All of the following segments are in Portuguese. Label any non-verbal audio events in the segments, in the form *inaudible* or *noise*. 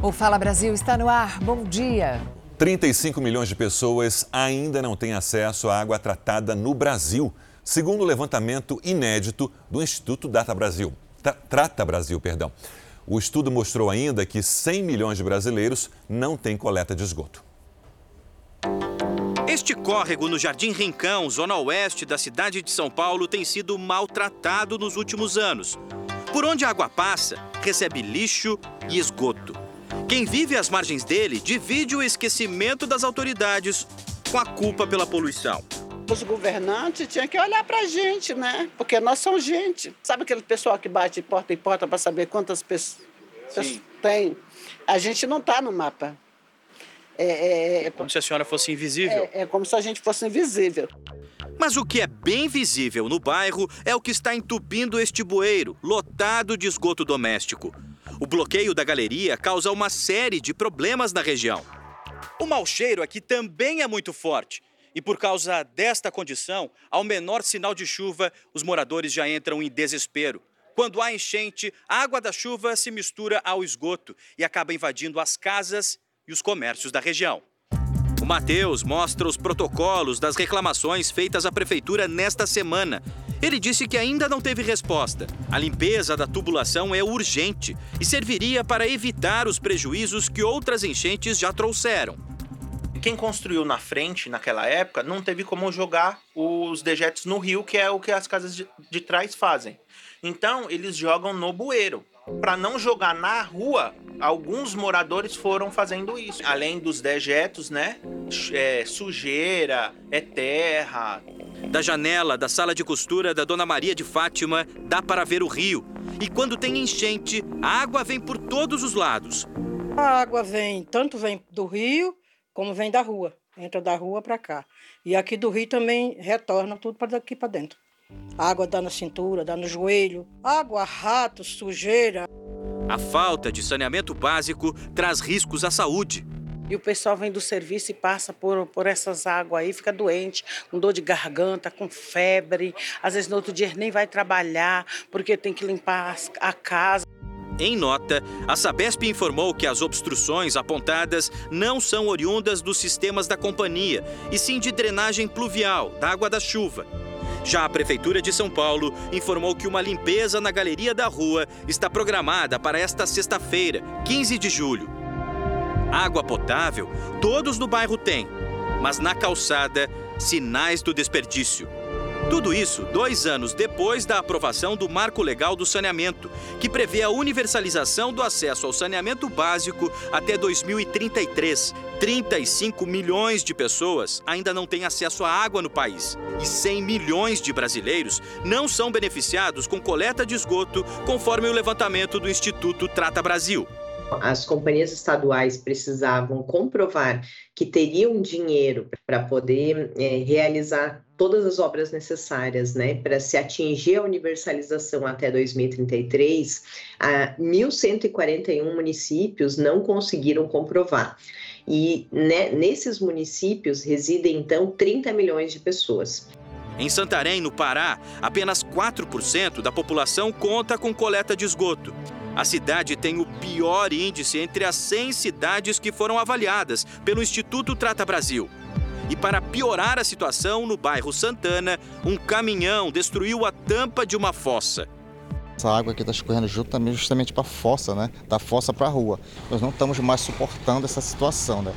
O Fala Brasil está no ar. Bom dia. 35 milhões de pessoas ainda não têm acesso à água tratada no Brasil, segundo o levantamento inédito do Instituto Data Brasil. Tra Trata Brasil, perdão. O estudo mostrou ainda que 100 milhões de brasileiros não têm coleta de esgoto. Este córrego no Jardim Rincão, zona oeste da cidade de São Paulo, tem sido maltratado nos últimos anos. Por onde a água passa, recebe lixo e esgoto. Quem vive às margens dele divide o esquecimento das autoridades com a culpa pela poluição. Os governantes tinham que olhar para a gente, né? Porque nós somos gente. Sabe aquele pessoal que bate porta em porta para saber quantas pessoas tem? A gente não está no mapa. É, é, é, como se a senhora fosse invisível. É, é como se a gente fosse invisível. Mas o que é bem visível no bairro é o que está entupindo este bueiro, lotado de esgoto doméstico. O bloqueio da galeria causa uma série de problemas na região. O mau cheiro aqui também é muito forte. E por causa desta condição, ao menor sinal de chuva, os moradores já entram em desespero. Quando há enchente, a água da chuva se mistura ao esgoto e acaba invadindo as casas e os comércios da região. O Matheus mostra os protocolos das reclamações feitas à prefeitura nesta semana ele disse que ainda não teve resposta. A limpeza da tubulação é urgente e serviria para evitar os prejuízos que outras enchentes já trouxeram. Quem construiu na frente, naquela época, não teve como jogar os dejetos no rio, que é o que as casas de, trás fazem. Então, eles jogam no bueiro. Para não jogar na rua, alguns moradores foram fazendo isso. Além dos dejetos, né? É, sujeira, é terra, da janela da sala de costura da Dona Maria de Fátima, dá para ver o rio. E quando tem enchente, a água vem por todos os lados. A água vem, tanto vem do rio, como vem da rua. Entra da rua para cá. E aqui do rio também retorna tudo para daqui para dentro. A água dá na cintura, dá no joelho. Água, rato, sujeira. A falta de saneamento básico traz riscos à saúde. E o pessoal vem do serviço e passa por, por essas águas aí, fica doente, com dor de garganta, com febre. Às vezes no outro dia nem vai trabalhar porque tem que limpar a casa. Em nota, a Sabesp informou que as obstruções apontadas não são oriundas dos sistemas da companhia, e sim de drenagem pluvial, da água da chuva. Já a Prefeitura de São Paulo informou que uma limpeza na galeria da rua está programada para esta sexta-feira, 15 de julho. Água potável, todos no bairro têm, mas na calçada, sinais do desperdício. Tudo isso dois anos depois da aprovação do Marco Legal do Saneamento, que prevê a universalização do acesso ao saneamento básico até 2033. 35 milhões de pessoas ainda não têm acesso à água no país e 100 milhões de brasileiros não são beneficiados com coleta de esgoto, conforme o levantamento do Instituto Trata Brasil. As companhias estaduais precisavam comprovar que teriam dinheiro para poder é, realizar todas as obras necessárias, né, para se atingir a universalização até 2033, a 1.141 municípios não conseguiram comprovar. E né, nesses municípios residem então 30 milhões de pessoas. Em Santarém, no Pará, apenas 4% da população conta com coleta de esgoto. A cidade tem o pior índice entre as 100 cidades que foram avaliadas pelo Instituto Trata Brasil. E para piorar a situação, no bairro Santana, um caminhão destruiu a tampa de uma fossa. Essa água aqui está escorrendo justamente para a fossa, né? Da fossa para a rua. Nós não estamos mais suportando essa situação, né?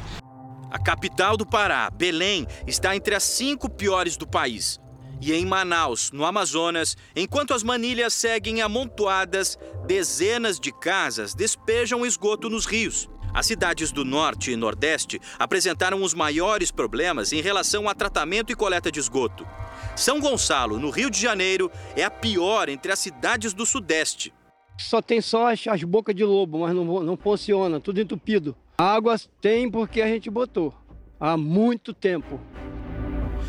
A capital do Pará, Belém, está entre as cinco piores do país e em Manaus, no Amazonas, enquanto as manilhas seguem amontoadas, dezenas de casas despejam esgoto nos rios. As cidades do Norte e Nordeste apresentaram os maiores problemas em relação a tratamento e coleta de esgoto. São Gonçalo, no Rio de Janeiro, é a pior entre as cidades do Sudeste. Só tem só as, as bocas de lobo, mas não, não funciona, tudo entupido. Águas tem porque a gente botou há muito tempo.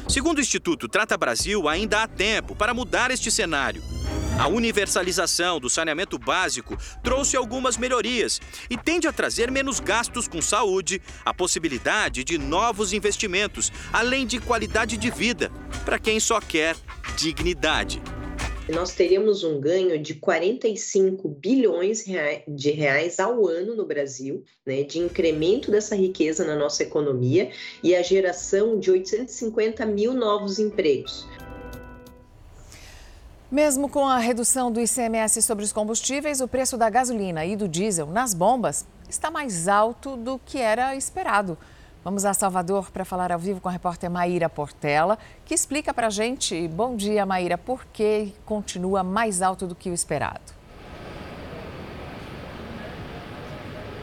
Segundo o Instituto Trata Brasil, ainda há tempo para mudar este cenário. A universalização do saneamento básico trouxe algumas melhorias e tende a trazer menos gastos com saúde, a possibilidade de novos investimentos, além de qualidade de vida para quem só quer dignidade. Nós teríamos um ganho de 45 bilhões de reais ao ano no Brasil, né, de incremento dessa riqueza na nossa economia e a geração de 850 mil novos empregos. Mesmo com a redução do ICMS sobre os combustíveis, o preço da gasolina e do diesel nas bombas está mais alto do que era esperado. Vamos a Salvador para falar ao vivo com a repórter Maíra Portela, que explica para a gente, bom dia Maíra, por que continua mais alto do que o esperado.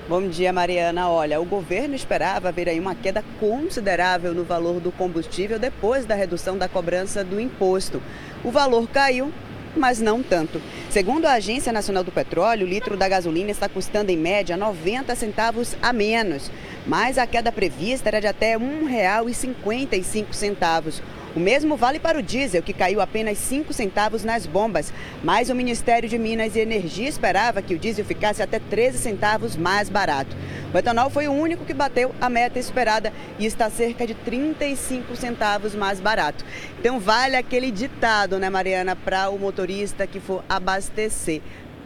Bom dia, Mariana. Olha, o governo esperava ver aí uma queda considerável no valor do combustível depois da redução da cobrança do imposto. O valor caiu mas não tanto. Segundo a Agência Nacional do Petróleo, o litro da gasolina está custando em média 90 centavos a menos, mas a queda prevista era de até R$ 1,55. O mesmo vale para o diesel, que caiu apenas 5 centavos nas bombas, mas o Ministério de Minas e Energia esperava que o diesel ficasse até 13 centavos mais barato. O etanol foi o único que bateu a meta esperada e está cerca de 35 centavos mais barato. Então vale aquele ditado, né, Mariana, para o motorista que for abastecer.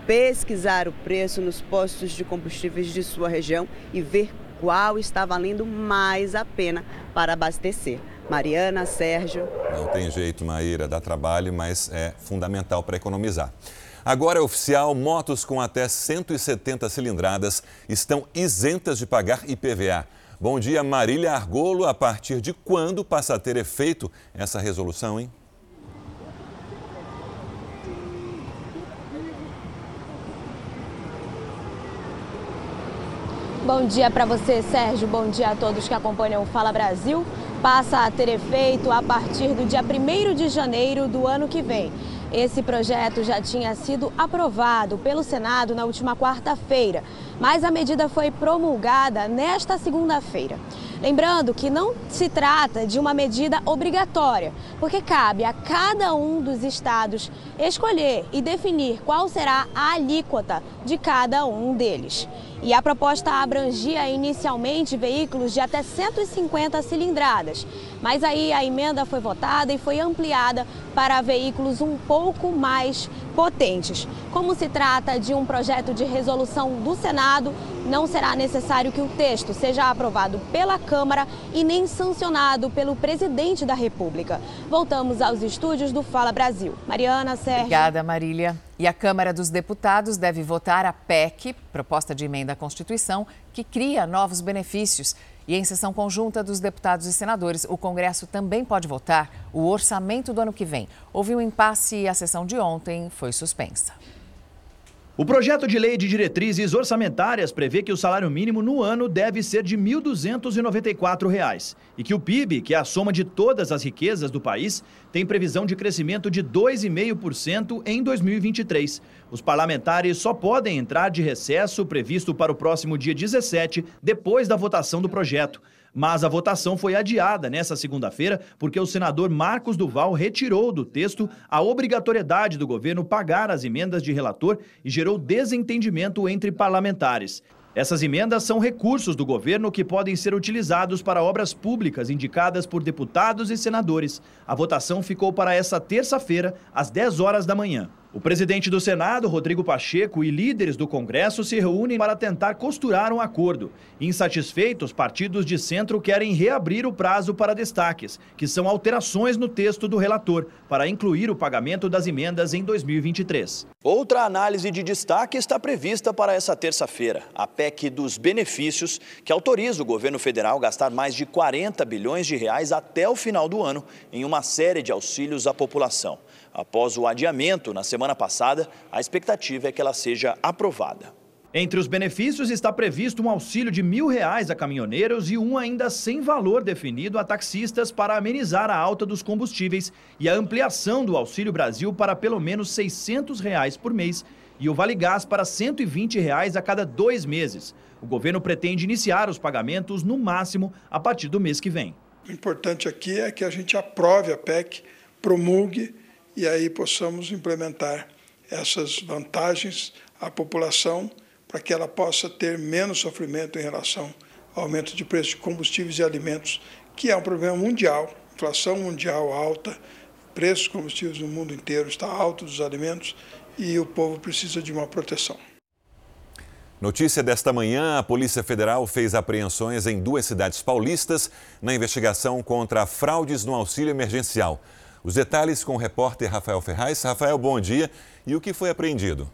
Pesquisar o preço nos postos de combustíveis de sua região e ver qual está valendo mais a pena para abastecer. Mariana, Sérgio. Não tem jeito, Maíra, dá trabalho, mas é fundamental para economizar. Agora é oficial: motos com até 170 cilindradas estão isentas de pagar IPVA. Bom dia, Marília Argolo. A partir de quando passa a ter efeito essa resolução, hein? Bom dia para você, Sérgio. Bom dia a todos que acompanham o Fala Brasil. Passa a ter efeito a partir do dia 1 de janeiro do ano que vem. Esse projeto já tinha sido aprovado pelo Senado na última quarta-feira, mas a medida foi promulgada nesta segunda-feira. Lembrando que não se trata de uma medida obrigatória, porque cabe a cada um dos estados escolher e definir qual será a alíquota de cada um deles. E a proposta abrangia inicialmente veículos de até 150 cilindradas, mas aí a emenda foi votada e foi ampliada para veículos um pouco mais potentes. Como se trata de um projeto de resolução do Senado, não será necessário que o texto seja aprovado pela Câmara e nem sancionado pelo presidente da República. Voltamos aos estúdios do Fala Brasil. Mariana, Sérgio. Obrigada, Marília. E a Câmara dos Deputados deve votar a PEC, proposta de emenda à Constituição, que cria novos benefícios. E em sessão conjunta dos deputados e senadores, o Congresso também pode votar o orçamento do ano que vem. Houve um impasse e a sessão de ontem foi suspensa. O projeto de lei de diretrizes orçamentárias prevê que o salário mínimo no ano deve ser de R$ 1.294 e que o PIB, que é a soma de todas as riquezas do país, tem previsão de crescimento de 2,5% em 2023. Os parlamentares só podem entrar de recesso previsto para o próximo dia 17, depois da votação do projeto. Mas a votação foi adiada nesta segunda-feira porque o senador Marcos Duval retirou do texto a obrigatoriedade do governo pagar as emendas de relator e gerou desentendimento entre parlamentares. Essas emendas são recursos do governo que podem ser utilizados para obras públicas indicadas por deputados e senadores. A votação ficou para essa terça-feira, às 10 horas da manhã. O presidente do Senado, Rodrigo Pacheco, e líderes do Congresso se reúnem para tentar costurar um acordo. Insatisfeitos, partidos de centro querem reabrir o prazo para destaques, que são alterações no texto do relator, para incluir o pagamento das emendas em 2023. Outra análise de destaque está prevista para essa terça-feira, a PEC dos benefícios, que autoriza o governo federal a gastar mais de 40 bilhões de reais até o final do ano em uma série de auxílios à população. Após o adiamento na semana passada, a expectativa é que ela seja aprovada. Entre os benefícios está previsto um auxílio de mil reais a caminhoneiros e um ainda sem valor definido a taxistas para amenizar a alta dos combustíveis e a ampliação do Auxílio Brasil para pelo menos 600 reais por mês e o Vale Gás para 120 reais a cada dois meses. O governo pretende iniciar os pagamentos no máximo a partir do mês que vem. O importante aqui é que a gente aprove a PEC, promulgue e aí possamos implementar essas vantagens à população para que ela possa ter menos sofrimento em relação ao aumento de preço de combustíveis e alimentos, que é um problema mundial, inflação mundial alta, preço dos combustíveis no mundo inteiro está alto dos alimentos e o povo precisa de uma proteção. Notícia desta manhã: a Polícia Federal fez apreensões em duas cidades paulistas na investigação contra fraudes no auxílio emergencial. Os detalhes com o repórter Rafael Ferraz. Rafael, bom dia. E o que foi apreendido?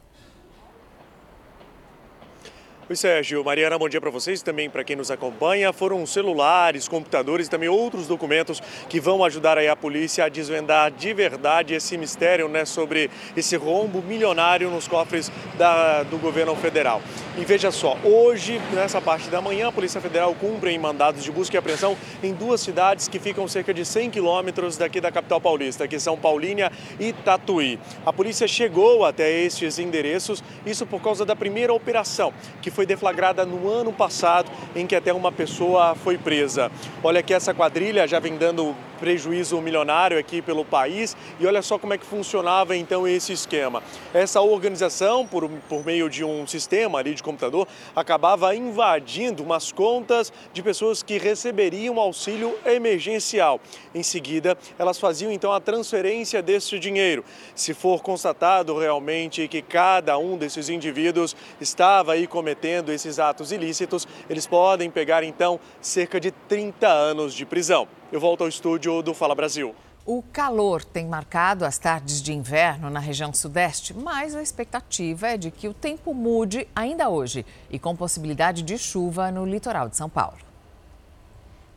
Oi, Sérgio. Mariana, bom dia para vocês e também para quem nos acompanha. Foram celulares, computadores e também outros documentos que vão ajudar aí a polícia a desvendar de verdade esse mistério né, sobre esse rombo milionário nos cofres da, do governo federal. E veja só, hoje, nessa parte da manhã, a Polícia Federal cumpre em mandados de busca e apreensão em duas cidades que ficam cerca de 100 quilômetros daqui da capital paulista, que são Paulínia e Tatuí. A polícia chegou até estes endereços, isso por causa da primeira operação, que foi foi deflagrada no ano passado, em que até uma pessoa foi presa. Olha que essa quadrilha já vem dando prejuízo milionário aqui pelo país. E olha só como é que funcionava então esse esquema. Essa organização, por, por meio de um sistema ali de computador, acabava invadindo umas contas de pessoas que receberiam auxílio emergencial. Em seguida, elas faziam então a transferência desse dinheiro. Se for constatado realmente que cada um desses indivíduos estava aí cometendo esses atos ilícitos, eles podem pegar então cerca de 30 anos de prisão. Eu volto ao estúdio do Fala Brasil. O calor tem marcado as tardes de inverno na região sudeste, mas a expectativa é de que o tempo mude ainda hoje e com possibilidade de chuva no litoral de São Paulo.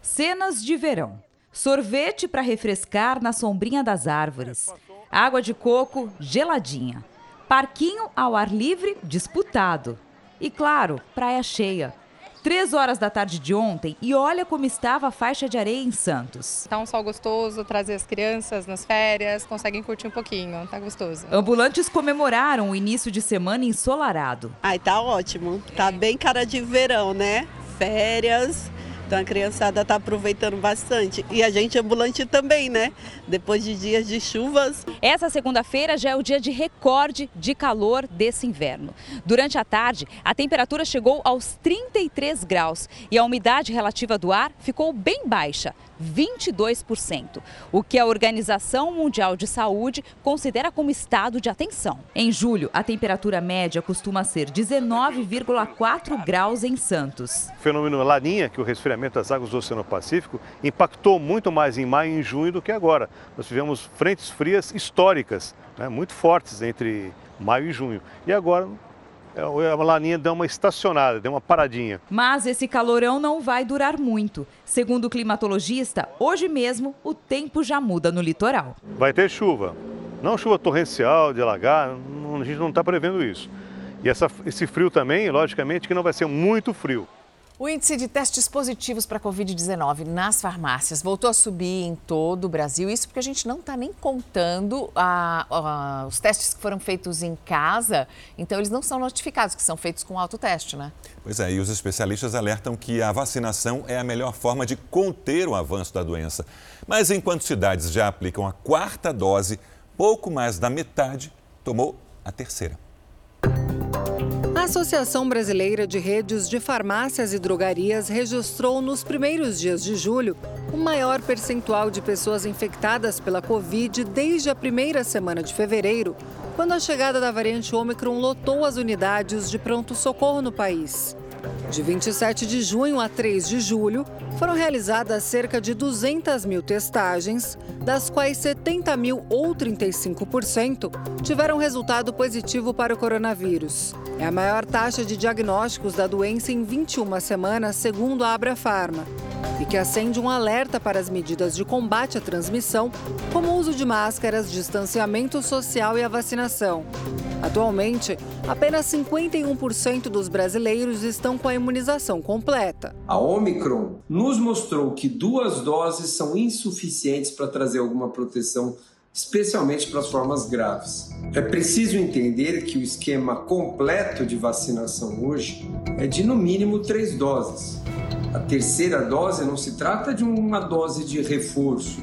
Cenas de verão. Sorvete para refrescar na sombrinha das árvores. Água de coco geladinha. Parquinho ao ar livre disputado. E claro, praia cheia. Três horas da tarde de ontem e olha como estava a faixa de areia em Santos. Tá um sol gostoso, trazer as crianças nas férias, conseguem curtir um pouquinho, tá gostoso. Ambulantes comemoraram o início de semana ensolarado. Ai, tá ótimo. Tá bem cara de verão, né? Férias, então a criançada está aproveitando bastante. E a gente ambulante também, né? Depois de dias de chuvas. Essa segunda-feira já é o dia de recorde de calor desse inverno. Durante a tarde, a temperatura chegou aos 33 graus e a umidade relativa do ar ficou bem baixa, 22%, o que a Organização Mundial de Saúde considera como estado de atenção. Em julho, a temperatura média costuma ser 19,4 graus em Santos. O fenômeno Laninha, que o resfriamento das águas do Oceano Pacífico, impactou muito mais em maio e junho do que agora. Nós tivemos frentes frias históricas, né, muito fortes entre maio e junho. E agora é, a laninha deu uma estacionada, deu uma paradinha. Mas esse calorão não vai durar muito. Segundo o climatologista, hoje mesmo o tempo já muda no litoral. Vai ter chuva. Não chuva torrencial, de alagar, a gente não está prevendo isso. E essa, esse frio também, logicamente, que não vai ser muito frio. O índice de testes positivos para Covid-19 nas farmácias voltou a subir em todo o Brasil. Isso porque a gente não está nem contando a, a, os testes que foram feitos em casa. Então, eles não são notificados, que são feitos com autoteste, né? Pois é, e os especialistas alertam que a vacinação é a melhor forma de conter o avanço da doença. Mas enquanto cidades já aplicam a quarta dose, pouco mais da metade tomou a terceira. A Associação Brasileira de Redes de Farmácias e Drogarias registrou nos primeiros dias de julho o maior percentual de pessoas infectadas pela Covid desde a primeira semana de fevereiro, quando a chegada da variante Ômicron lotou as unidades de pronto-socorro no país. De 27 de junho a 3 de julho, foram realizadas cerca de 200 mil testagens, das quais 70 mil ou 35% tiveram resultado positivo para o coronavírus. É a maior taxa de diagnósticos da doença em 21 semanas, segundo a Abra Pharma, e que acende um alerta para as medidas de combate à transmissão, como o uso de máscaras, distanciamento social e a vacinação. Atualmente, apenas 51% dos brasileiros estão com a imunização completa. A Omicron nos mostrou que duas doses são insuficientes para trazer alguma proteção, especialmente para as formas graves. É preciso entender que o esquema completo de vacinação hoje é de no mínimo três doses. A terceira dose não se trata de uma dose de reforço,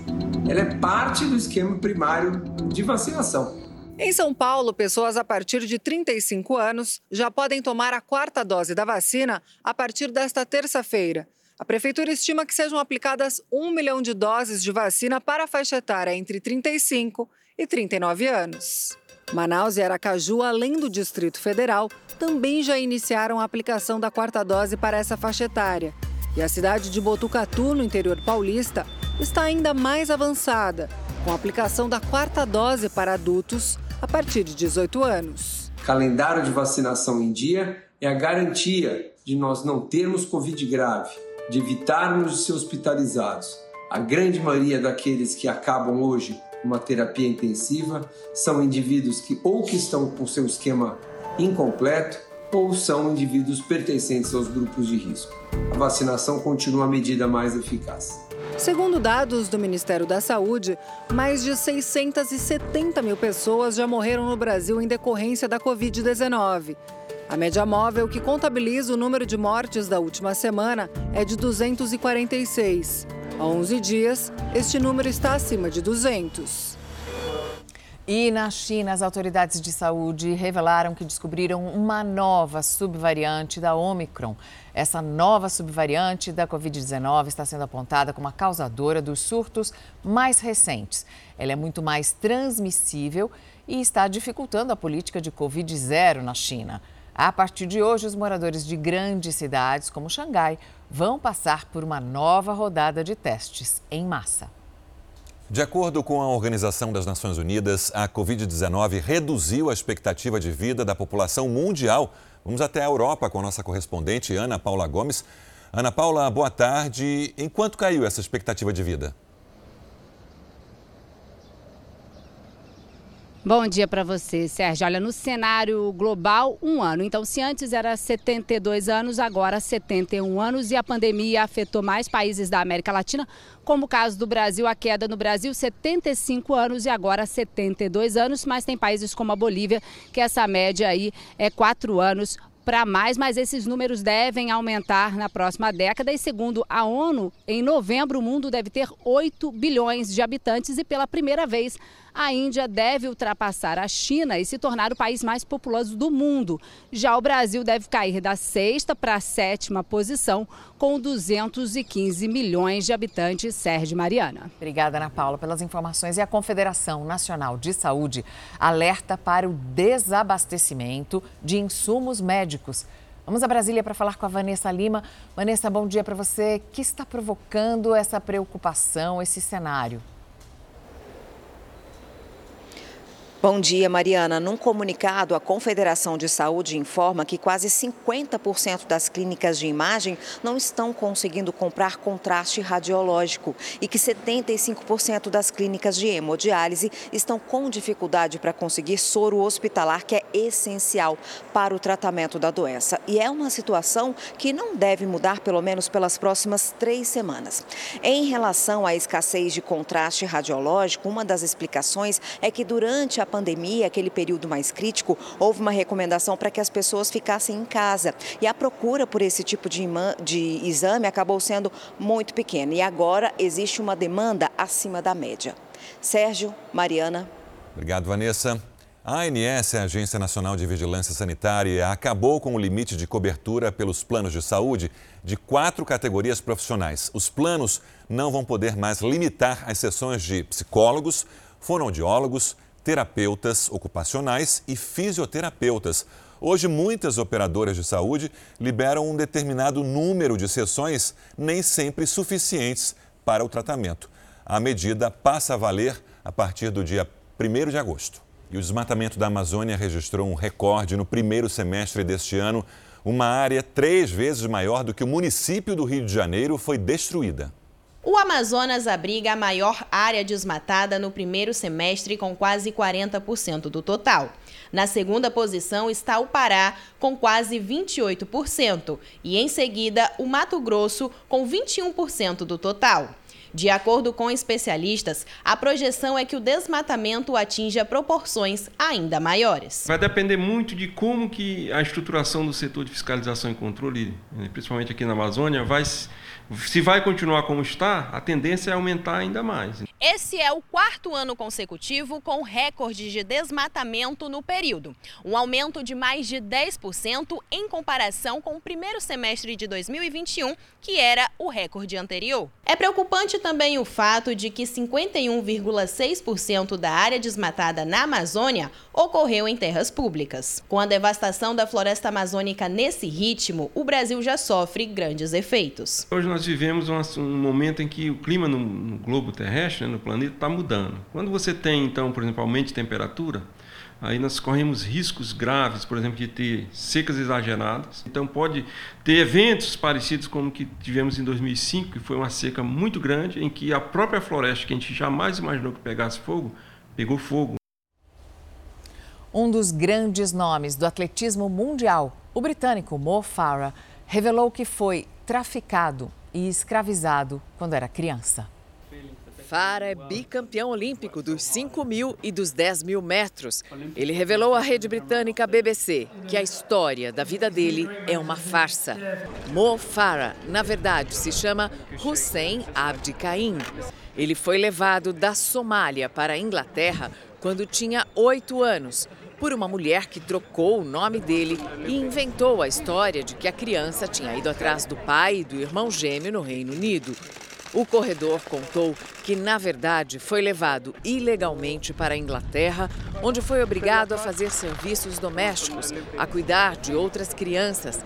ela é parte do esquema primário de vacinação. Em São Paulo, pessoas a partir de 35 anos já podem tomar a quarta dose da vacina a partir desta terça-feira. A prefeitura estima que sejam aplicadas um milhão de doses de vacina para a faixa etária entre 35 e 39 anos. Manaus e Aracaju, além do Distrito Federal, também já iniciaram a aplicação da quarta dose para essa faixa etária. E a cidade de Botucatu, no interior paulista, está ainda mais avançada, com a aplicação da quarta dose para adultos a partir de 18 anos. Calendário de vacinação em dia é a garantia de nós não termos Covid grave, de evitarmos de ser hospitalizados. A grande maioria daqueles que acabam hoje uma terapia intensiva são indivíduos que ou que estão com seu esquema incompleto ou são indivíduos pertencentes aos grupos de risco. A vacinação continua a medida mais eficaz. Segundo dados do Ministério da Saúde, mais de 670 mil pessoas já morreram no Brasil em decorrência da Covid-19. A média móvel que contabiliza o número de mortes da última semana é de 246. Há 11 dias, este número está acima de 200. E na China, as autoridades de saúde revelaram que descobriram uma nova subvariante da Omicron. Essa nova subvariante da Covid-19 está sendo apontada como a causadora dos surtos mais recentes. Ela é muito mais transmissível e está dificultando a política de Covid-0 na China. A partir de hoje, os moradores de grandes cidades, como Xangai, vão passar por uma nova rodada de testes em massa. De acordo com a Organização das Nações Unidas, a Covid-19 reduziu a expectativa de vida da população mundial. Vamos até a Europa com a nossa correspondente Ana Paula Gomes. Ana Paula, boa tarde. Em quanto caiu essa expectativa de vida? Bom dia para você, Sérgio. Olha, no cenário global, um ano. Então, se antes era 72 anos, agora 71 anos. E a pandemia afetou mais países da América Latina, como o caso do Brasil, a queda no Brasil, 75 anos e agora 72 anos. Mas tem países como a Bolívia, que essa média aí é 4 anos para mais, mas esses números devem aumentar na próxima década. E segundo a ONU, em novembro o mundo deve ter 8 bilhões de habitantes e pela primeira vez a Índia deve ultrapassar a China e se tornar o país mais populoso do mundo. Já o Brasil deve cair da sexta para a sétima posição, com 215 milhões de habitantes. Sérgio Mariana. Obrigada, Ana Paula, pelas informações. E a Confederação Nacional de Saúde alerta para o desabastecimento de insumos médicos. Vamos a Brasília para falar com a Vanessa Lima. Vanessa, bom dia para você. O que está provocando essa preocupação, esse cenário? Bom dia, Mariana. Num comunicado, a Confederação de Saúde informa que quase 50% das clínicas de imagem não estão conseguindo comprar contraste radiológico e que 75% das clínicas de hemodiálise estão com dificuldade para conseguir soro hospitalar, que é essencial para o tratamento da doença. E é uma situação que não deve mudar, pelo menos pelas próximas três semanas. Em relação à escassez de contraste radiológico, uma das explicações é que durante a pandemia, aquele período mais crítico, houve uma recomendação para que as pessoas ficassem em casa. E a procura por esse tipo de, de exame acabou sendo muito pequena. E agora existe uma demanda acima da média. Sérgio, Mariana. Obrigado, Vanessa. A ANS, a Agência Nacional de Vigilância Sanitária, acabou com o limite de cobertura pelos planos de saúde de quatro categorias profissionais. Os planos não vão poder mais limitar as sessões de psicólogos, fonoaudiólogos, terapeutas ocupacionais e fisioterapeutas. Hoje, muitas operadoras de saúde liberam um determinado número de sessões, nem sempre suficientes para o tratamento. A medida passa a valer a partir do dia 1 de agosto. E o desmatamento da Amazônia registrou um recorde no primeiro semestre deste ano. Uma área três vezes maior do que o município do Rio de Janeiro foi destruída. O Amazonas abriga a maior área desmatada no primeiro semestre, com quase 40% do total. Na segunda posição está o Pará, com quase 28%, e em seguida o Mato Grosso, com 21% do total. De acordo com especialistas, a projeção é que o desmatamento atinja proporções ainda maiores. Vai depender muito de como que a estruturação do setor de fiscalização e controle, né, principalmente aqui na Amazônia, vai se vai continuar como está, a tendência é aumentar ainda mais. Esse é o quarto ano consecutivo com recorde de desmatamento no período, um aumento de mais de 10% em comparação com o primeiro semestre de 2021, que era o recorde anterior. É preocupante também o fato de que 51,6% da área desmatada na Amazônia ocorreu em terras públicas. Com a devastação da floresta amazônica nesse ritmo, o Brasil já sofre grandes efeitos. Hoje nós vivemos um, momento em que o clima no, no globo terrestre, né, no planeta, está mudando. Quando você tem, então, por exemplo, aumento de temperatura, aí nós corremos riscos graves, por exemplo, de ter secas exageradas. Então pode ter eventos parecidos como que tivemos em 2005, que foi uma seca muito grande, em que a própria floresta, que a gente jamais imaginou que pegasse fogo, pegou fogo. Um dos grandes nomes do atletismo mundial, o britânico Mo Farah, revelou que foi traficado e escravizado quando era criança. Farah é bicampeão olímpico dos 5 mil e dos 10 mil metros. Ele revelou à rede britânica BBC que a história da vida dele é uma farsa. Mo Farah, na verdade, se chama Hussein Abdi Caim. Ele foi levado da Somália para a Inglaterra quando tinha oito anos por uma mulher que trocou o nome dele e inventou a história de que a criança tinha ido atrás do pai e do irmão gêmeo no Reino Unido. O corredor contou que, na verdade, foi levado ilegalmente para a Inglaterra, onde foi obrigado a fazer serviços domésticos, a cuidar de outras crianças.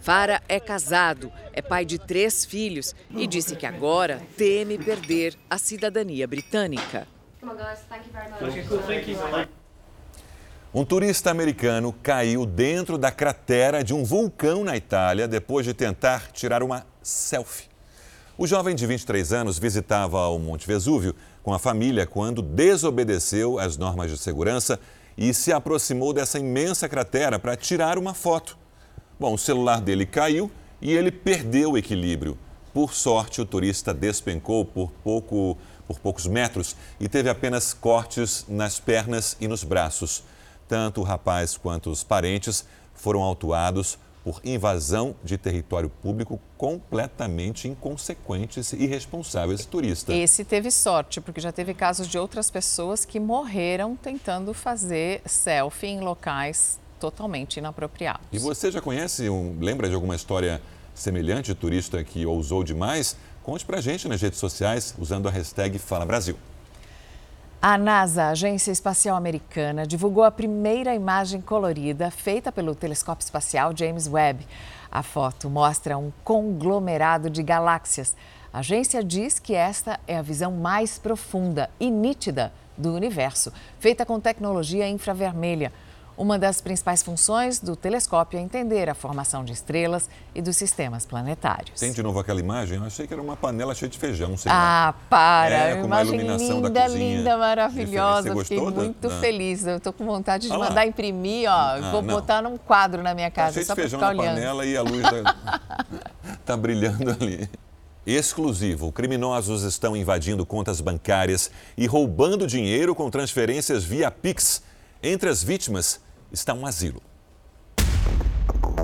Fara é casado, é pai de três filhos e disse que agora teme perder a cidadania britânica. Um turista americano caiu dentro da cratera de um vulcão na Itália depois de tentar tirar uma selfie. O jovem de 23 anos visitava o Monte Vesúvio com a família quando desobedeceu às normas de segurança e se aproximou dessa imensa cratera para tirar uma foto. Bom, o celular dele caiu e ele perdeu o equilíbrio. Por sorte, o turista despencou por, pouco, por poucos metros e teve apenas cortes nas pernas e nos braços. Tanto o rapaz quanto os parentes foram autuados por invasão de território público completamente inconsequentes e irresponsáveis turista. Esse teve sorte, porque já teve casos de outras pessoas que morreram tentando fazer selfie em locais totalmente inapropriados. E você já conhece, um, lembra de alguma história semelhante de turista que ousou demais? Conte pra gente nas redes sociais usando a hashtag Fala Brasil. A NASA, a Agência Espacial Americana, divulgou a primeira imagem colorida feita pelo telescópio espacial James Webb. A foto mostra um conglomerado de galáxias. A agência diz que esta é a visão mais profunda e nítida do universo, feita com tecnologia infravermelha. Uma das principais funções do telescópio é entender a formação de estrelas e dos sistemas planetários. Tem de novo aquela imagem? Eu achei que era uma panela cheia de feijão. Sei ah, para! É, com imagem uma iluminação linda, linda, maravilhosa. Você Fiquei muito feliz. Eu estou com vontade de ah, mandar imprimir, ó. Ah, vou não. botar num quadro na minha casa, tá só para ficar olhando. na panela e a luz está *laughs* tá brilhando ali. Exclusivo. Criminosos estão invadindo contas bancárias e roubando dinheiro com transferências via Pix. Entre as vítimas está um asilo.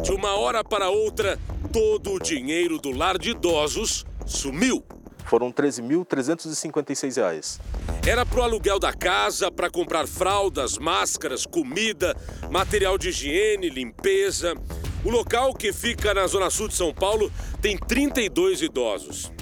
De uma hora para outra, todo o dinheiro do lar de idosos sumiu. Foram R$ 13.356. Era para o aluguel da casa, para comprar fraldas, máscaras, comida, material de higiene, limpeza. O local, que fica na zona sul de São Paulo, tem 32 idosos.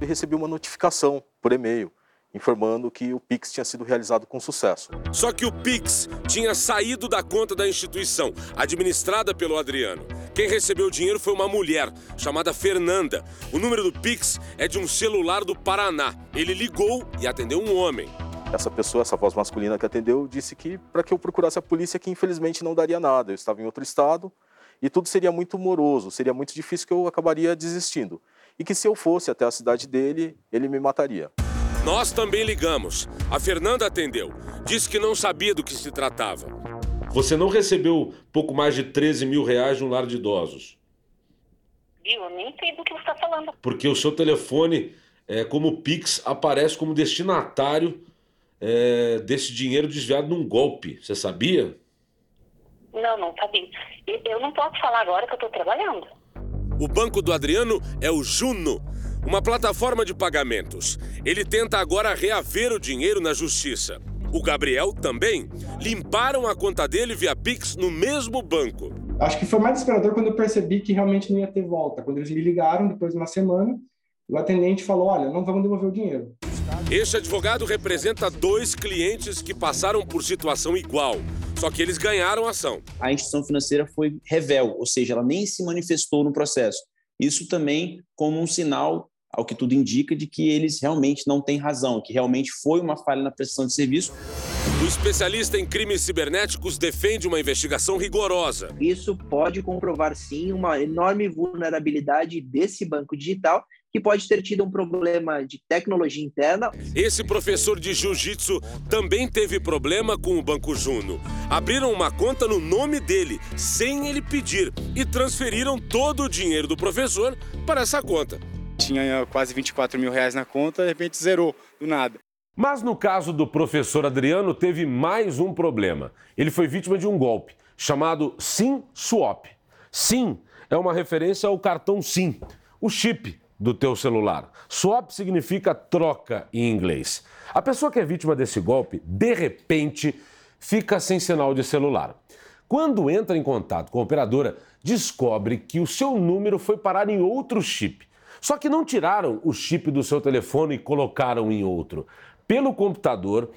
Eu recebi uma notificação por e-mail informando que o Pix tinha sido realizado com sucesso. Só que o Pix tinha saído da conta da instituição, administrada pelo Adriano. Quem recebeu o dinheiro foi uma mulher, chamada Fernanda. O número do Pix é de um celular do Paraná. Ele ligou e atendeu um homem. Essa pessoa, essa voz masculina que atendeu, disse que para que eu procurasse a polícia, que infelizmente não daria nada. Eu estava em outro estado e tudo seria muito moroso, seria muito difícil que eu acabaria desistindo. E que se eu fosse até a cidade dele, ele me mataria. Nós também ligamos. A Fernanda atendeu. Disse que não sabia do que se tratava. Você não recebeu pouco mais de 13 mil reais no lar de idosos? Eu nem sei do que você está falando. Porque o seu telefone é, como o Pix aparece como destinatário é, desse dinheiro desviado num golpe. Você sabia? Não, não sabia. Eu não posso falar agora que eu estou trabalhando. O banco do Adriano é o Juno, uma plataforma de pagamentos. Ele tenta agora reaver o dinheiro na justiça. O Gabriel também. Limparam a conta dele via Pix no mesmo banco. Acho que foi mais desesperador quando eu percebi que realmente não ia ter volta. Quando eles me ligaram, depois de uma semana, o atendente falou: Olha, não vamos devolver o dinheiro. Este advogado representa dois clientes que passaram por situação igual, só que eles ganharam a ação. A instituição financeira foi revel, ou seja, ela nem se manifestou no processo. Isso também como um sinal, ao que tudo indica, de que eles realmente não têm razão, que realmente foi uma falha na prestação de serviço. O especialista em crimes cibernéticos defende uma investigação rigorosa. Isso pode comprovar, sim, uma enorme vulnerabilidade desse banco digital que pode ter tido um problema de tecnologia interna. Esse professor de jiu-jitsu também teve problema com o Banco Juno. Abriram uma conta no nome dele, sem ele pedir, e transferiram todo o dinheiro do professor para essa conta. Tinha quase 24 mil reais na conta, de repente zerou, do nada. Mas no caso do professor Adriano, teve mais um problema. Ele foi vítima de um golpe chamado SIM Swap. SIM é uma referência ao cartão SIM, o chip do teu celular. Swap significa troca em inglês. A pessoa que é vítima desse golpe, de repente, fica sem sinal de celular. Quando entra em contato com a operadora, descobre que o seu número foi parar em outro chip. Só que não tiraram o chip do seu telefone e colocaram em outro. Pelo computador,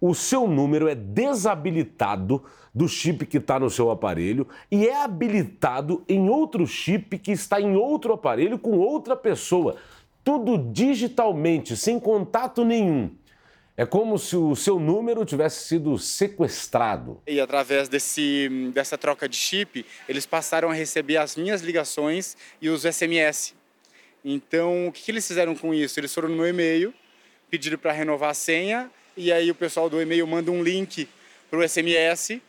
o seu número é desabilitado do chip que está no seu aparelho e é habilitado em outro chip que está em outro aparelho com outra pessoa. Tudo digitalmente, sem contato nenhum. É como se o seu número tivesse sido sequestrado. E através desse, dessa troca de chip, eles passaram a receber as minhas ligações e os SMS. Então, o que, que eles fizeram com isso? Eles foram no meu e-mail, pediram para renovar a senha, e aí o pessoal do e-mail manda um link para o SMS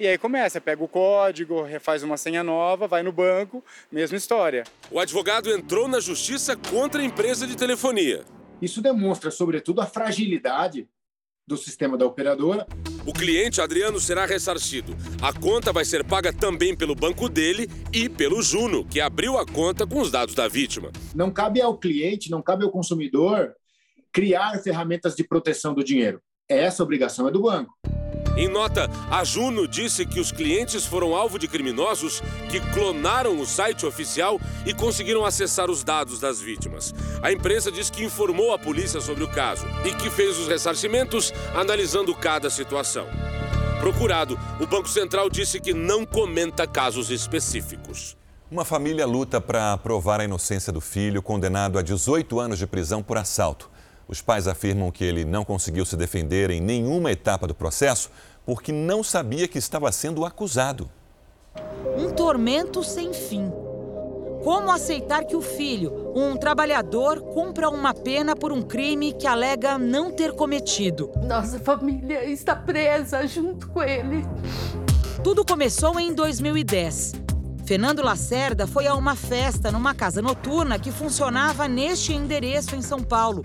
e aí começa, pega o código, refaz uma senha nova, vai no banco, mesma história. O advogado entrou na justiça contra a empresa de telefonia. Isso demonstra, sobretudo, a fragilidade do sistema da operadora. O cliente Adriano será ressarcido. A conta vai ser paga também pelo banco dele e pelo Juno, que abriu a conta com os dados da vítima. Não cabe ao cliente, não cabe ao consumidor criar ferramentas de proteção do dinheiro. Essa obrigação é do banco. Em nota, a Juno disse que os clientes foram alvo de criminosos que clonaram o site oficial e conseguiram acessar os dados das vítimas. A empresa diz que informou a polícia sobre o caso e que fez os ressarcimentos analisando cada situação. Procurado, o Banco Central disse que não comenta casos específicos. Uma família luta para provar a inocência do filho, condenado a 18 anos de prisão por assalto. Os pais afirmam que ele não conseguiu se defender em nenhuma etapa do processo porque não sabia que estava sendo acusado. Um tormento sem fim. Como aceitar que o filho, um trabalhador, cumpra uma pena por um crime que alega não ter cometido? Nossa família está presa junto com ele. Tudo começou em 2010. Fernando Lacerda foi a uma festa numa casa noturna que funcionava neste endereço em São Paulo.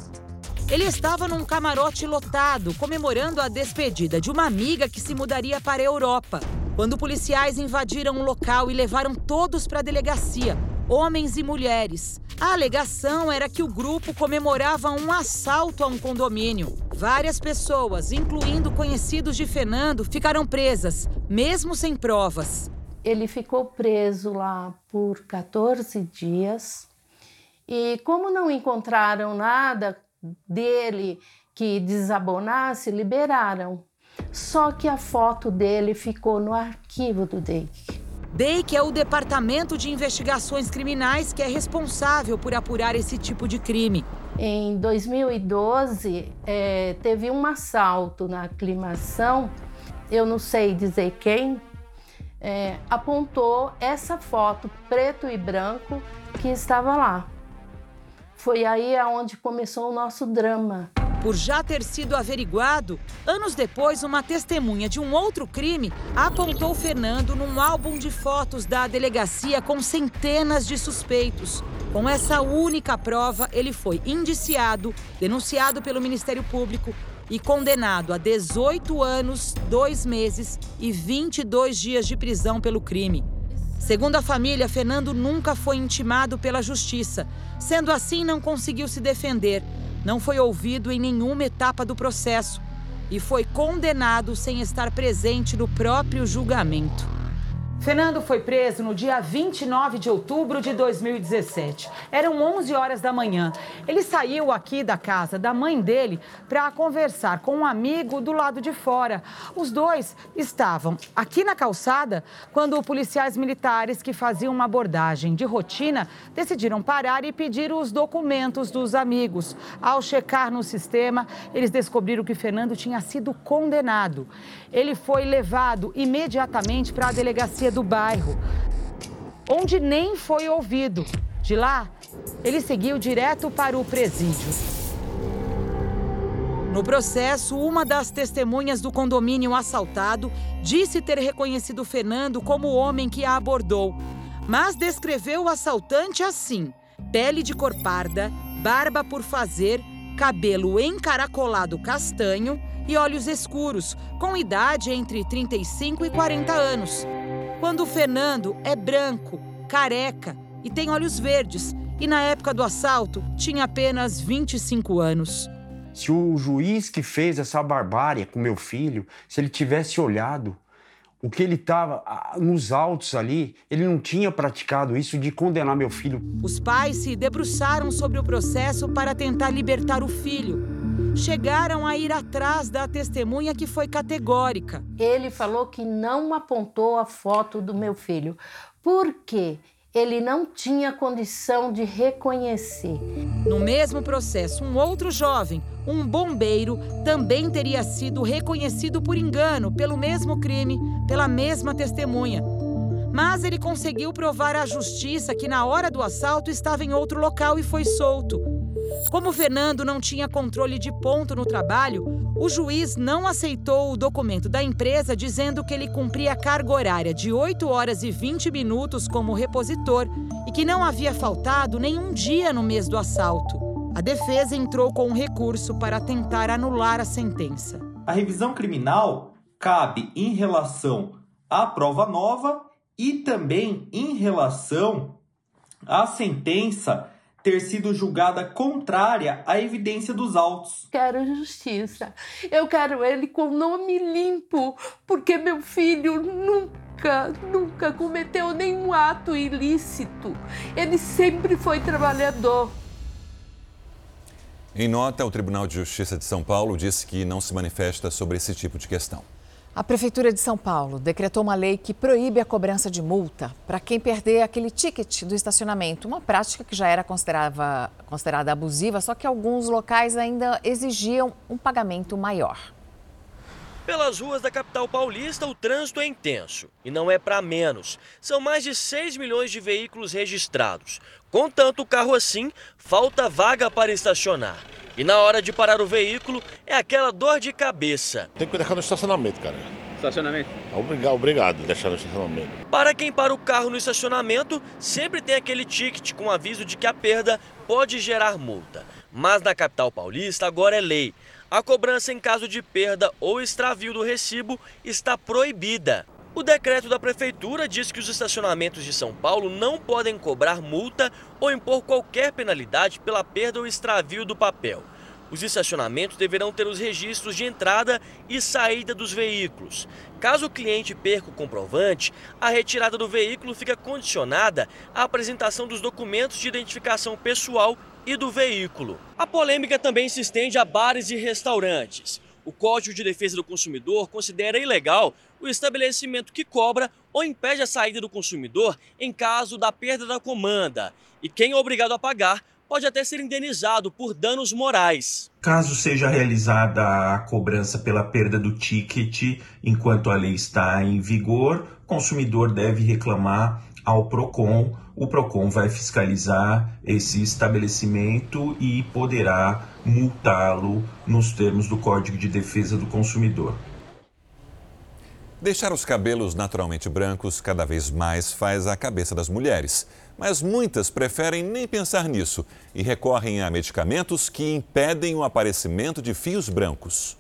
Ele estava num camarote lotado, comemorando a despedida de uma amiga que se mudaria para a Europa. Quando policiais invadiram o local e levaram todos para a delegacia, homens e mulheres. A alegação era que o grupo comemorava um assalto a um condomínio. Várias pessoas, incluindo conhecidos de Fernando, ficaram presas, mesmo sem provas. Ele ficou preso lá por 14 dias. E como não encontraram nada dele que desabonasse, liberaram. Só que a foto dele ficou no arquivo do DEIC. DEIC é o Departamento de Investigações Criminais que é responsável por apurar esse tipo de crime. Em 2012, é, teve um assalto na aclimação, eu não sei dizer quem, é, apontou essa foto preto e branco que estava lá. Foi aí aonde começou o nosso drama. Por já ter sido averiguado, anos depois, uma testemunha de um outro crime apontou Fernando num álbum de fotos da delegacia com centenas de suspeitos. Com essa única prova, ele foi indiciado, denunciado pelo Ministério Público e condenado a 18 anos, 2 meses e 22 dias de prisão pelo crime. Segundo a família, Fernando nunca foi intimado pela justiça. Sendo assim, não conseguiu se defender, não foi ouvido em nenhuma etapa do processo e foi condenado sem estar presente no próprio julgamento. Fernando foi preso no dia 29 de outubro de 2017. Eram 11 horas da manhã. Ele saiu aqui da casa da mãe dele para conversar com um amigo do lado de fora. Os dois estavam aqui na calçada quando policiais militares que faziam uma abordagem de rotina decidiram parar e pedir os documentos dos amigos. Ao checar no sistema, eles descobriram que Fernando tinha sido condenado. Ele foi levado imediatamente para a delegacia do bairro, onde nem foi ouvido. De lá, ele seguiu direto para o presídio. No processo, uma das testemunhas do condomínio assaltado disse ter reconhecido Fernando como o homem que a abordou, mas descreveu o assaltante assim: pele de cor parda, barba por fazer, cabelo encaracolado castanho e olhos escuros, com idade entre 35 e 40 anos. Quando o Fernando é branco, careca e tem olhos verdes, e na época do assalto tinha apenas 25 anos. Se o juiz que fez essa barbárie com meu filho, se ele tivesse olhado o que ele estava nos autos ali, ele não tinha praticado isso de condenar meu filho. Os pais se debruçaram sobre o processo para tentar libertar o filho. Chegaram a ir atrás da testemunha que foi categórica. Ele falou que não apontou a foto do meu filho. Por quê? ele não tinha condição de reconhecer. No mesmo processo, um outro jovem, um bombeiro, também teria sido reconhecido por engano pelo mesmo crime, pela mesma testemunha. Mas ele conseguiu provar à justiça que na hora do assalto estava em outro local e foi solto. Como Fernando não tinha controle de ponto no trabalho, o juiz não aceitou o documento da empresa dizendo que ele cumpria carga horária de 8 horas e 20 minutos como repositor e que não havia faltado nenhum dia no mês do assalto. A defesa entrou com um recurso para tentar anular a sentença. A revisão criminal cabe em relação à prova nova e também em relação à sentença ter sido julgada contrária à evidência dos autos. Quero justiça. Eu quero ele com nome limpo, porque meu filho nunca, nunca cometeu nenhum ato ilícito. Ele sempre foi trabalhador. Em nota, o Tribunal de Justiça de São Paulo disse que não se manifesta sobre esse tipo de questão. A Prefeitura de São Paulo decretou uma lei que proíbe a cobrança de multa para quem perder aquele ticket do estacionamento, uma prática que já era considerada, considerada abusiva, só que alguns locais ainda exigiam um pagamento maior. Pelas ruas da capital paulista, o trânsito é intenso e não é para menos. São mais de 6 milhões de veículos registrados. Com tanto carro assim, falta vaga para estacionar. E na hora de parar o veículo, é aquela dor de cabeça. Tem que deixar no estacionamento, cara. Estacionamento? Obrigado, obrigado deixar no estacionamento. Para quem para o carro no estacionamento, sempre tem aquele ticket com aviso de que a perda pode gerar multa. Mas na capital paulista agora é lei. A cobrança em caso de perda ou extravio do recibo está proibida. O decreto da prefeitura diz que os estacionamentos de São Paulo não podem cobrar multa ou impor qualquer penalidade pela perda ou extravio do papel. Os estacionamentos deverão ter os registros de entrada e saída dos veículos. Caso o cliente perca o comprovante, a retirada do veículo fica condicionada à apresentação dos documentos de identificação pessoal e do veículo. A polêmica também se estende a bares e restaurantes. O Código de Defesa do Consumidor considera ilegal o estabelecimento que cobra ou impede a saída do consumidor em caso da perda da comanda. E quem é obrigado a pagar pode até ser indenizado por danos morais. Caso seja realizada a cobrança pela perda do ticket enquanto a lei está em vigor, o consumidor deve reclamar ao PROCON o PROCON vai fiscalizar esse estabelecimento e poderá multá-lo nos termos do Código de Defesa do Consumidor. Deixar os cabelos naturalmente brancos cada vez mais faz a cabeça das mulheres. Mas muitas preferem nem pensar nisso e recorrem a medicamentos que impedem o aparecimento de fios brancos.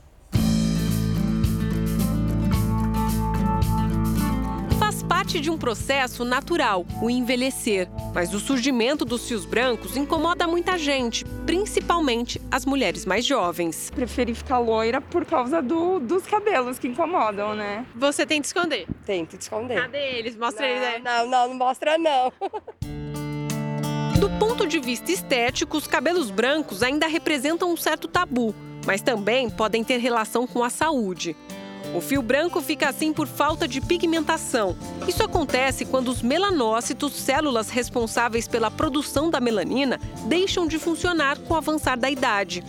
Parte de um processo natural, o envelhecer. Mas o surgimento dos fios brancos incomoda muita gente, principalmente as mulheres mais jovens. Preferi ficar loira por causa do, dos cabelos que incomodam, né? Você tenta esconder? Tento esconder. Cadê eles? Mostra não, eles aí. Não, não, não mostra não. *laughs* Do ponto de vista estético, os cabelos brancos ainda representam um certo tabu, mas também podem ter relação com a saúde. O fio branco fica assim por falta de pigmentação. Isso acontece quando os melanócitos, células responsáveis pela produção da melanina, deixam de funcionar com o avançar da idade.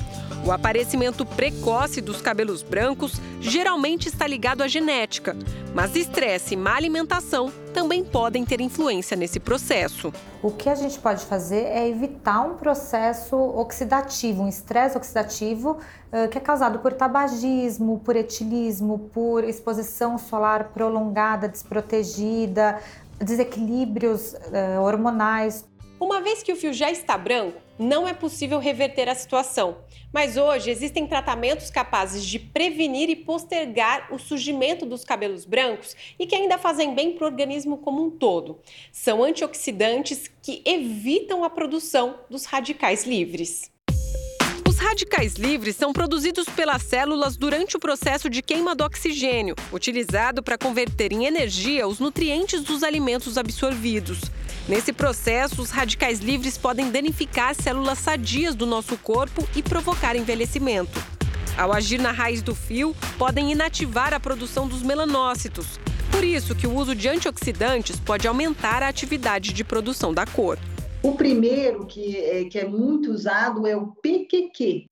O aparecimento precoce dos cabelos brancos geralmente está ligado à genética, mas estresse e má alimentação também podem ter influência nesse processo. O que a gente pode fazer é evitar um processo oxidativo, um estresse oxidativo uh, que é causado por tabagismo, por etilismo, por exposição solar prolongada, desprotegida, desequilíbrios uh, hormonais. Uma vez que o fio já está branco, não é possível reverter a situação. Mas hoje existem tratamentos capazes de prevenir e postergar o surgimento dos cabelos brancos e que ainda fazem bem para o organismo como um todo. São antioxidantes que evitam a produção dos radicais livres. Os radicais livres são produzidos pelas células durante o processo de queima do oxigênio, utilizado para converter em energia os nutrientes dos alimentos absorvidos. Nesse processo, os radicais livres podem danificar células sadias do nosso corpo e provocar envelhecimento. Ao agir na raiz do fio, podem inativar a produção dos melanócitos. Por isso que o uso de antioxidantes pode aumentar a atividade de produção da cor. O primeiro que é, que é muito usado é o PQQ,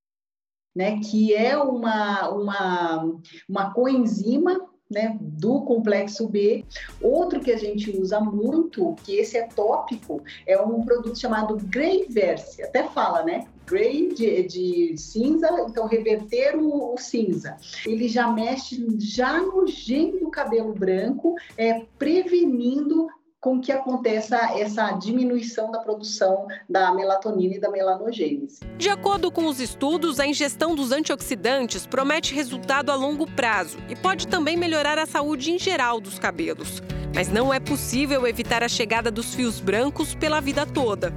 né, que é uma, uma, uma coenzima né, do complexo B. Outro que a gente usa muito, que esse é tópico, é um produto chamado Greyverse, até fala, né? Grey de, de cinza, então reverter o, o, cinza. Ele já mexe já no gene do cabelo branco, é, prevenindo com que aconteça essa diminuição da produção da melatonina e da melanogênese. De acordo com os estudos, a ingestão dos antioxidantes promete resultado a longo prazo e pode também melhorar a saúde em geral dos cabelos. Mas não é possível evitar a chegada dos fios brancos pela vida toda.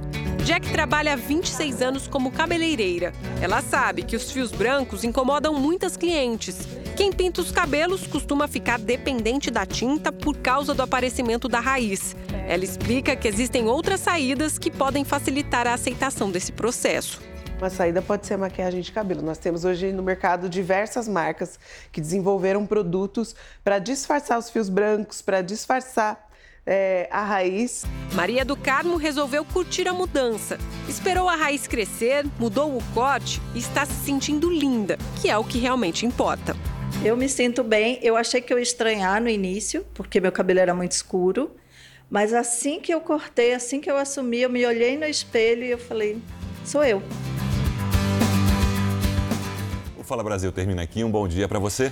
Jack trabalha há 26 anos como cabeleireira. Ela sabe que os fios brancos incomodam muitas clientes. Quem pinta os cabelos costuma ficar dependente da tinta por causa do aparecimento da raiz. Ela explica que existem outras saídas que podem facilitar a aceitação desse processo. Uma saída pode ser a maquiagem de cabelo. Nós temos hoje no mercado diversas marcas que desenvolveram produtos para disfarçar os fios brancos, para disfarçar é, a raiz. Maria do Carmo resolveu curtir a mudança. Esperou a raiz crescer, mudou o corte e está se sentindo linda, que é o que realmente importa. Eu me sinto bem. Eu achei que eu ia estranhar no início, porque meu cabelo era muito escuro. Mas assim que eu cortei, assim que eu assumi, eu me olhei no espelho e eu falei: sou eu. O Fala Brasil termina aqui. Um bom dia para você